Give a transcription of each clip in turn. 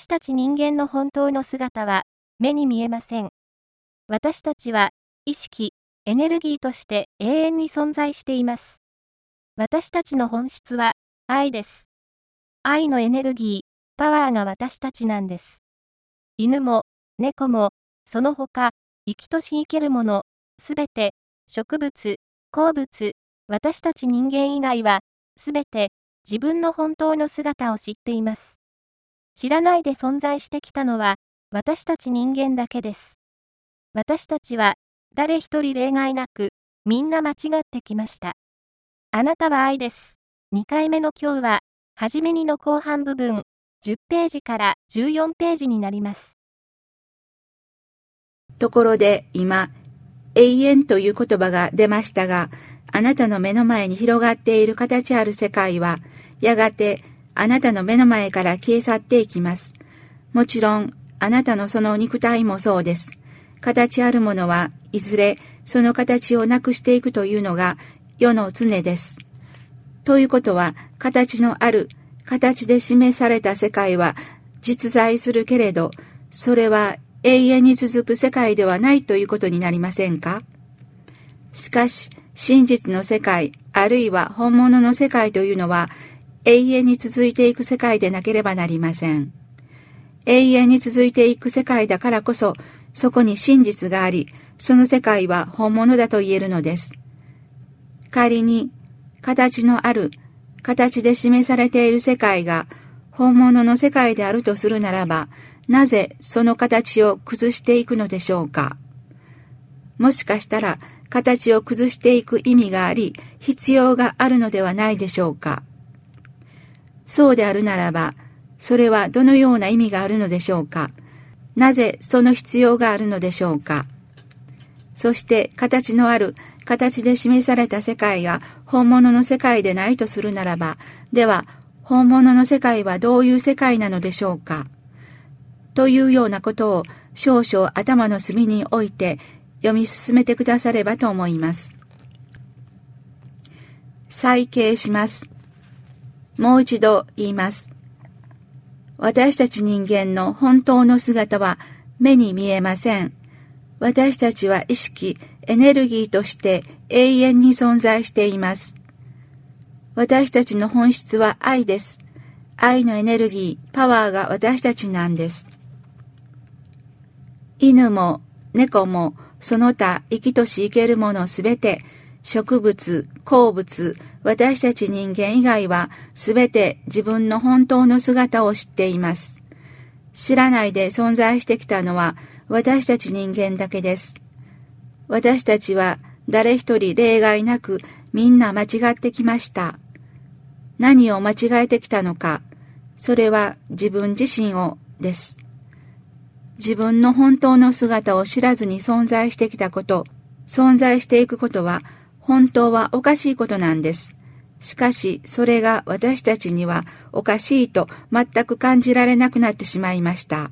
私たち人間の本当の姿は目に見えません。私たちは意識、エネルギーとして永遠に存在しています。私たちの本質は愛です。愛のエネルギー、パワーが私たちなんです。犬も、猫も、その他、生きとし生けるもの、すべて、植物、鉱物、私たち人間以外は、すべて、自分の本当の姿を知っています。知らないで存在してきたのは、私たち人間だけです。私たちは、誰一人例外なく、みんな間違ってきました。あなたは愛です。2回目の今日は、はじめにの後半部分、10ページから14ページになります。ところで今、永遠という言葉が出ましたが、あなたの目の前に広がっている形ある世界は、やがてあなたの目の前から消え去っていきます。もちろん、あなたのその肉体もそうです。形あるものはいずれその形をなくしていくというのが世の常です。ということは、形のある、形で示された世界は実在するけれど、それは永遠に続く世界ではないということになりませんか？しかし、真実の世界、あるいは本物の世界というのは、永遠に続いていく世界でなければなりません。永遠に続いていく世界だからこそ、そこに真実があり、その世界は本物だと言えるのです。仮に形のある、形で示されている世界が本物の世界であるとするならば、なぜその形を崩していくのでしょうか。もしかしたら、形を崩していく意味があり、必要があるのではないでしょうか。そうであるならば、それはどのような意味があるのでしょうか？なぜその必要があるのでしょうか？そして形のある形で示された世界が本物の世界でないとするならば、では本物の世界はどういう世界なのでしょうか？というようなことを少々頭の隅に置いて読み進めてくださればと思います。再形します。もう一度言います。私たち人間の本当の姿は目に見えません。私たちは意識、エネルギーとして永遠に存在しています。私たちの本質は愛です。愛のエネルギー、パワーが私たちなんです。犬も猫もその他生きとし生けるものすべて、植物、鉱物、私たち人間以外はすべて自分の本当の姿を知っています。知らないで存在してきたのは私たち人間だけです。私たちは誰一人例外なくみんな間違ってきました。何を間違えてきたのか、それは自分自身をです。自分の本当の姿を知らずに存在してきたこと、存在していくことは本当はおかしいことなんです。しかし、それが私たちにはおかしいと全く感じられなくなってしまいました。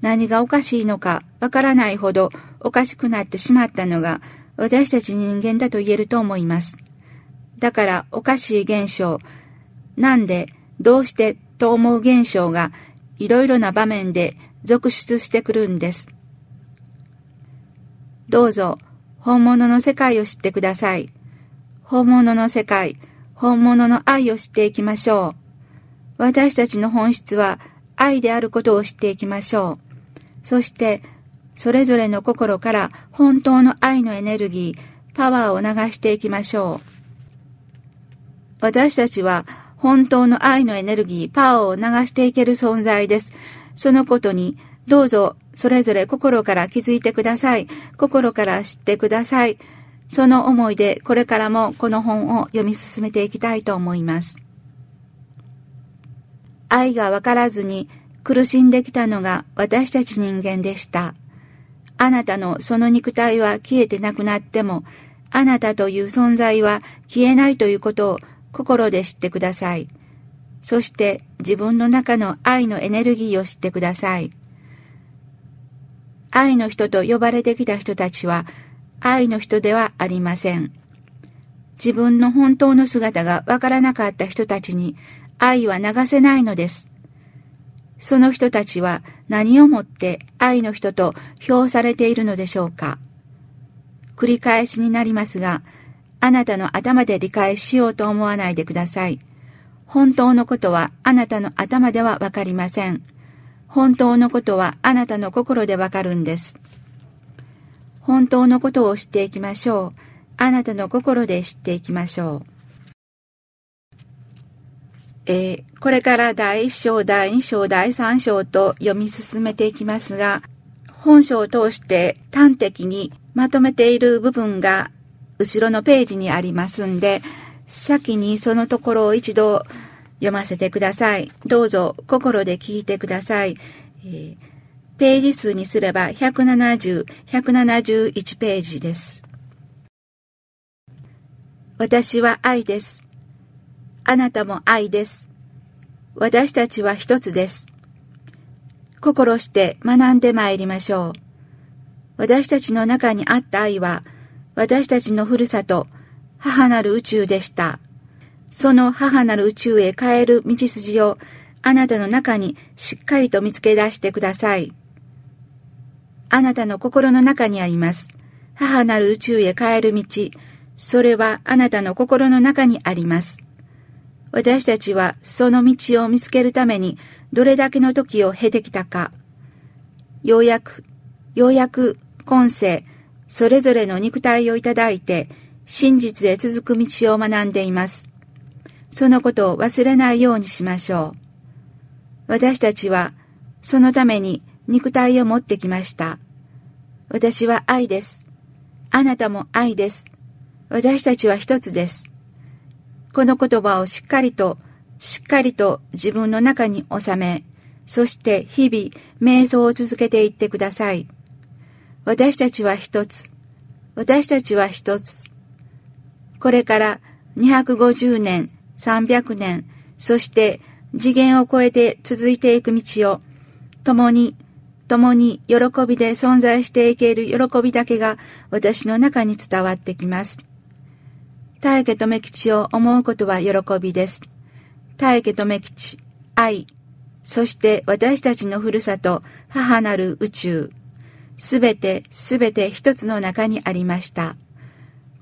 何がおかしいのかわからないほどおかしくなってしまったのが私たち人間だと言えると思います。だからおかしい現象、なんで、どうしてと思う現象がいろいろな場面で続出してくるんです。どうぞ本物の世界を知ってください。本物の世界、本物の愛を知っていきましょう。私たちの本質は愛であることを知っていきましょう。そして、それぞれの心から本当の愛のエネルギー、パワーを流していきましょう。私たちは本当の愛のエネルギー、パワーを流していける存在です。そのことに、どうぞそれぞれ心から気づいてください。心から知ってください。その思いでこれからもこの本を読み進めていきたいと思います。愛がわからずに苦しんできたのが私たち人間でした。あなたのその肉体は消えてなくなっても、あなたという存在は消えないということを心で知ってください。そして自分の中の愛のエネルギーを知ってください。愛の人と呼ばれてきた人たちは愛の人ではありません。自分の本当の姿がわからなかった人たちに愛は流せないのです。その人たちは何をもって愛の人と評されているのでしょうか繰り返しになりますが、あなたの頭で理解しようと思わないでください。本当のことはあなたの頭ではわかりません。本当のことはあなたの心でわかるんです。本当のことを知っていきましょう。あなたの心で知っていきましょう。えー、これから第1章、第2章、第3章と読み進めていきますが、本書を通して端的にまとめている部分が後ろのページにありますんで、先にそのところを一度読ませてください。どうぞ心で聞いてください。えー、ページ数にすれば170、171ページです。私は愛です。あなたも愛です。私たちは一つです。心して学んで参りましょう。私たちの中にあった愛は、私たちのふるさと、母なる宇宙でした。その母なる宇宙へ帰る道筋を、あなたの中にしっかりと見つけ出してください。あなたの心の中にあります。母なる宇宙へ帰る道、それはあなたの心の中にあります。私たちはその道を見つけるためにどれだけの時を経てきたか。ようやく、ようやく今世、それぞれの肉体をいただいて、真実へ続く道を学んでいます。そのことを忘れないようにしましょう。私たちは、そのために肉体を持ってきました。私は愛です。あなたも愛です。私たちは一つです。この言葉をしっかりと、しっかりと自分の中に収め、そして日々瞑想を続けていってください。私たちは一つ。私たちは一つ。これから250年、300年、そして次元を超えて続いていく道を、共に、共に喜びで存在していける喜びだけが私の中に伝わってきます。大家留吉を思うことは喜びです。大家留吉、愛、そして私たちのふるさと、母なる宇宙、すべてすべて一つの中にありました。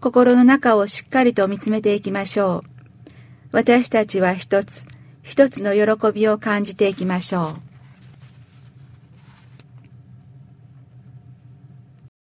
心の中をしっかりと見つめていきましょう。私たちは一つ、一つの喜びを感じていきましょう。